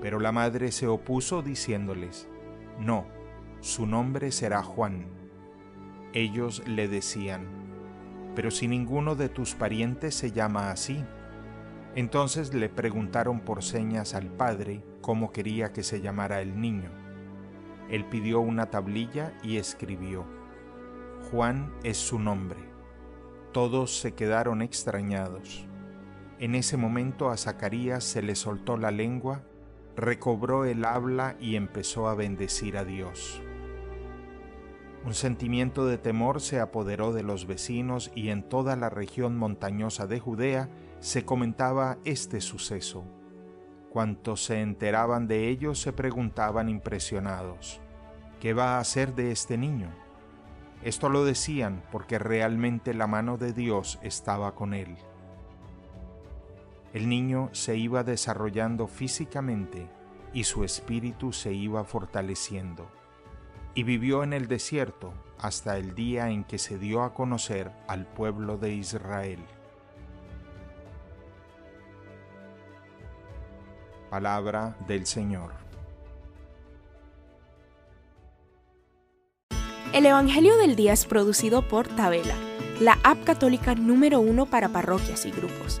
Pero la madre se opuso diciéndoles, No, su nombre será Juan. Ellos le decían, Pero si ninguno de tus parientes se llama así. Entonces le preguntaron por señas al padre cómo quería que se llamara el niño. Él pidió una tablilla y escribió, Juan es su nombre. Todos se quedaron extrañados. En ese momento a Zacarías se le soltó la lengua, recobró el habla y empezó a bendecir a Dios. Un sentimiento de temor se apoderó de los vecinos y en toda la región montañosa de Judea se comentaba este suceso. Cuantos se enteraban de ello se preguntaban impresionados, ¿qué va a hacer de este niño? Esto lo decían porque realmente la mano de Dios estaba con él. El niño se iba desarrollando físicamente y su espíritu se iba fortaleciendo. Y vivió en el desierto hasta el día en que se dio a conocer al pueblo de Israel. Palabra del Señor. El Evangelio del Día es producido por Tabela, la app católica número uno para parroquias y grupos.